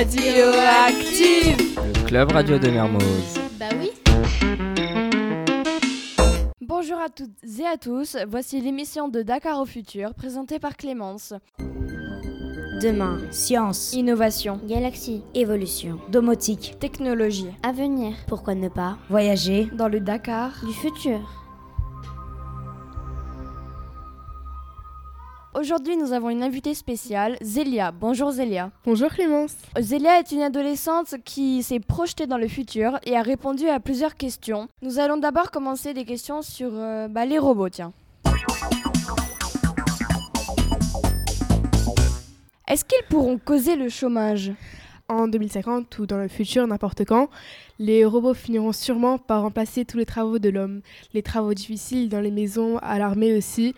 Radioactive Le club radio de Mermoz. Bah oui. Bonjour à toutes et à tous, voici l'émission de Dakar au futur présentée par Clémence. Demain, science, Innovation, Galaxie. évolution, domotique, technologie, Avenir. pourquoi ne pas voyager dans le Dakar. Du futur. Aujourd'hui, nous avons une invitée spéciale, Zélia. Bonjour Zélia. Bonjour Clémence. Zélia est une adolescente qui s'est projetée dans le futur et a répondu à plusieurs questions. Nous allons d'abord commencer des questions sur euh, bah, les robots, tiens. Est-ce qu'ils pourront causer le chômage? En 2050 ou dans le futur, n'importe quand, les robots finiront sûrement par remplacer tous les travaux de l'homme, les travaux difficiles dans les maisons, à l'armée aussi.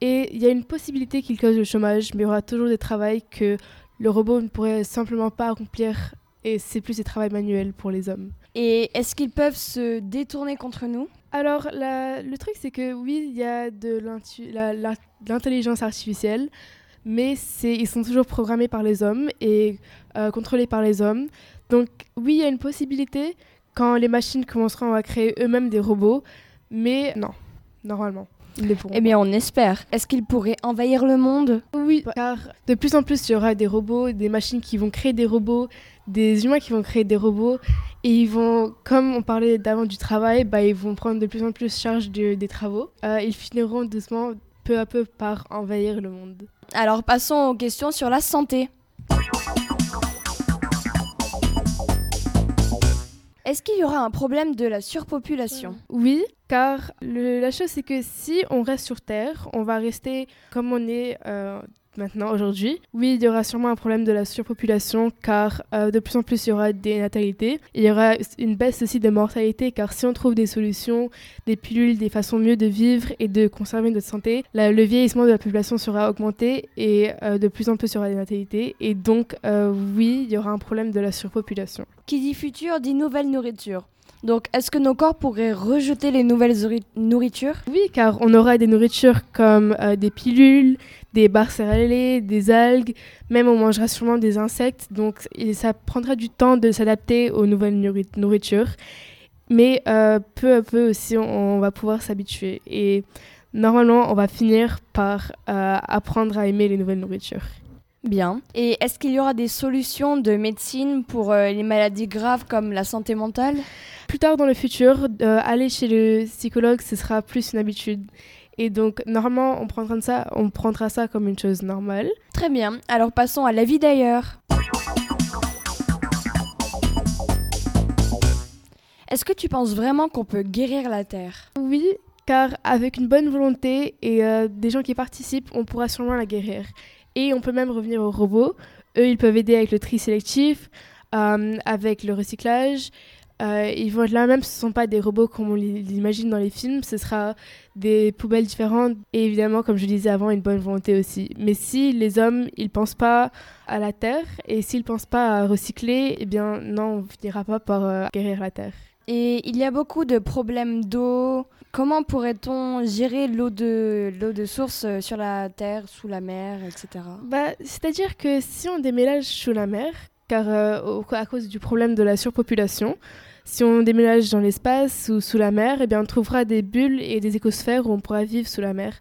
Et il y a une possibilité qu'ils causent le chômage, mais il y aura toujours des travaux que le robot ne pourrait simplement pas accomplir et c'est plus des travaux manuels pour les hommes. Et est-ce qu'ils peuvent se détourner contre nous? Alors, la- le truc, c'est que oui, il y a de l'intelligence artificielle, mais ils sont toujours programmés par les hommes et euh, contrôlés par les hommes. Donc, oui, il y a une possibilité quand les machines commenceront à créer eux-mêmes des robots, mais non, normalement, Eh bien, on espère. Est-ce qu'ils pourraient envahir le monde? Oui, car de plus en plus, il y aura des robots, des machines qui vont créer des robots, des humains qui vont créer des robots, et ils vont, comme on parlait d'avant du travail, bah, ils vont prendre de plus en plus charge de- des travaux. Euh, ils finiront doucement, peu à peu, par envahir le monde. Alors, passons aux questions sur la santé. Est-ce qu'il y aura un problème de la surpopulation? Oui, car la chose, c'est que si on reste sur Terre, on va rester comme on est euh, maintenant, aujourd'hui. Oui, il y aura sûrement un problème de la surpopulation, car euh, de plus en plus, il y aura des natalités. Il y aura une baisse aussi de mortalité, car si on trouve des solutions, des pilules, des façons mieux de vivre et de conserver notre santé, le vieillissement de la population sera augmenté et euh, de plus en plus, il y aura des natalités. Et donc, euh, oui, il y aura un problème de la surpopulation. Qui dit futur dit nouvelle nourriture. Donc, est-ce que nos corps pourraient rejeter les nouvelles nourritures? Oui, car on aura des nourritures comme euh, des pilules, des barres des algues, même on mangera sûrement des insectes, donc ça prendra du temps de s'adapter aux nouvelles nourri- nourritures. Mais euh, peu à peu aussi, on, on va pouvoir s'habituer. Et normalement, on va finir par euh, apprendre à aimer les nouvelles nourritures. Bien. Et est-ce qu'il y aura des solutions de médecine pour euh, les maladies graves comme la santé mentale? Plus tard dans le futur, euh, aller chez le psychologue, ce sera plus une habitude. Et donc, normalement, on prendra ça, on prendra ça comme une chose normale. Très bien. Alors, passons à la vie d'ailleurs. Est-ce que tu penses vraiment qu'on peut guérir la Terre? Oui, car avec une bonne volonté et euh, des gens qui participent, on pourra sûrement la guérir. Et on peut même revenir aux robots. Eux, ils peuvent aider avec le tri sélectif, euh, avec le recyclage. Euh, ils vont être là même, ce ne sont pas des robots comme on l'imagine dans les films, ce sera des poubelles différentes et évidemment, comme je disais avant, une bonne volonté aussi. Mais si les hommes, ils pensent pas à la Terre et s'ils pensent pas à recycler, eh bien non, on finira pas par euh, guérir la Terre. Et il y a beaucoup de problèmes d'eau. Comment pourrait-on gérer l'eau de, l'eau de source euh, sur la Terre, sous la mer, etc. Bah, C'est-à-dire que si on déménage sous la mer, car euh, à cause du problème de la surpopulation, si on déménage dans l'espace ou sous la mer, eh bien, on trouvera des bulles et des écosphères où on pourra vivre sous la mer.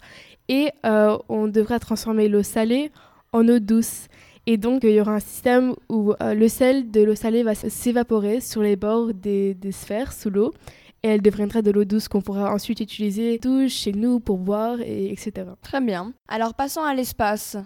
Et euh, on devra transformer l'eau salée en eau douce. Et donc, il y aura un système où euh, le sel de l'eau salée va s'évaporer sur les bords des, sphères sous l'eau. Et elle deviendra de l'eau douce qu'on pourra ensuite utiliser douche, chez nous, pour boire, et, etc. Très bien. Alors, passons à l'espace.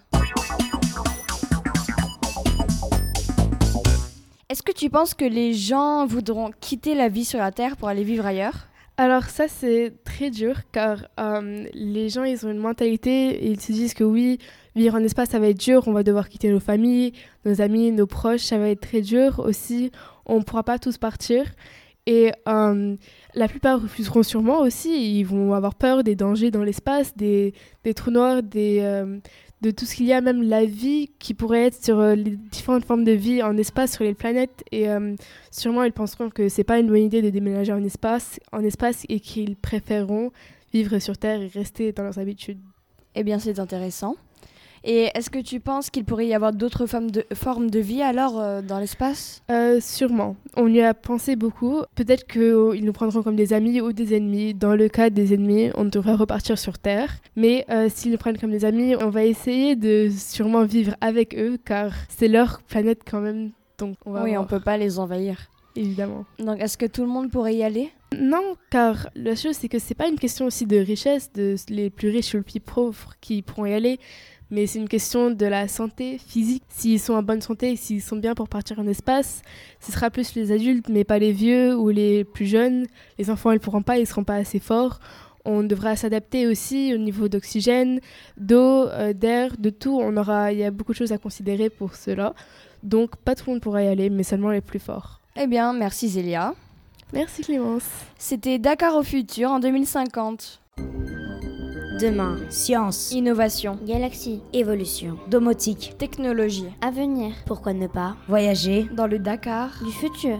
Est-ce que tu penses que les gens voudront quitter la vie sur la Terre pour aller vivre ailleurs? Alors ça c'est très dur car euh, les gens ils ont une mentalité, ils se disent que oui, vivre en espace ça va être dur, on va devoir quitter nos familles, nos amis, nos proches, ça va être très dur aussi, on ne pourra pas tous partir. Et euh, la plupart refuseront sûrement aussi, ils vont avoir peur des dangers dans l'espace, des, trous noirs, des, euh, de tout ce qu'il y a, même la vie qui pourrait être sur euh, les différentes formes de vie en espace, sur les planètes. Et euh, sûrement, ils penseront que c'est pas une bonne idée de déménager en espace, en espace et qu'ils préféreront vivre sur Terre et rester dans leurs habitudes. Eh bien, c'est intéressant. Et est-ce que tu penses qu'il pourrait y avoir d'autres formes de, formes de vie alors euh, dans l'espace? Euh, sûrement. On y a pensé beaucoup. Peut-être qu'ils nous prendront comme des amis ou des ennemis. Dans le cas des ennemis, on devrait repartir sur Terre. Mais euh, s'ils nous prennent comme des amis, on va essayer de sûrement vivre avec eux car c'est leur planète quand même. Donc on va Oui, on peut pas les envahir. évidemment. Donc est-ce que tout le monde pourrait y aller? Non, car la chose c'est que c'est pas une question aussi de richesse, de les plus riches ou les plus pauvres qui pourront y aller, mais c'est une question de la santé physique. S'ils sont en bonne santé, s'ils sont bien pour partir en espace, ce sera plus les adultes, mais pas les vieux ou les plus jeunes. Les enfants, ils pourront pas, ils seront pas assez forts. On devra s'adapter aussi au niveau d'oxygène, d'eau, euh, d'air, de tout. On aura, il y a beaucoup de choses à considérer pour cela. Donc pas tout le monde pourra y aller, mais seulement les plus forts. Eh bien, merci Zélia. Merci Clémence. C'était Dakar au futur en 2050. Demain, science, Innovation, Galaxie. évolution, domotique, technologie. Avenir. pourquoi ne pas voyager Dans le Dakar. Du futur.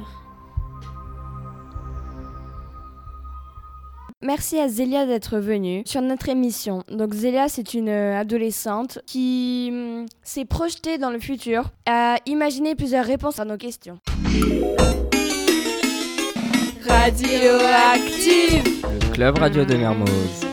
Merci à Zélia d'être venue sur notre émission. Donc Zélia, c'est une euh, adolescente qui hum, s'est projetée dans le futur, a imaginé plusieurs réponses à nos questions. Radioactive Le club radio de Mermoz.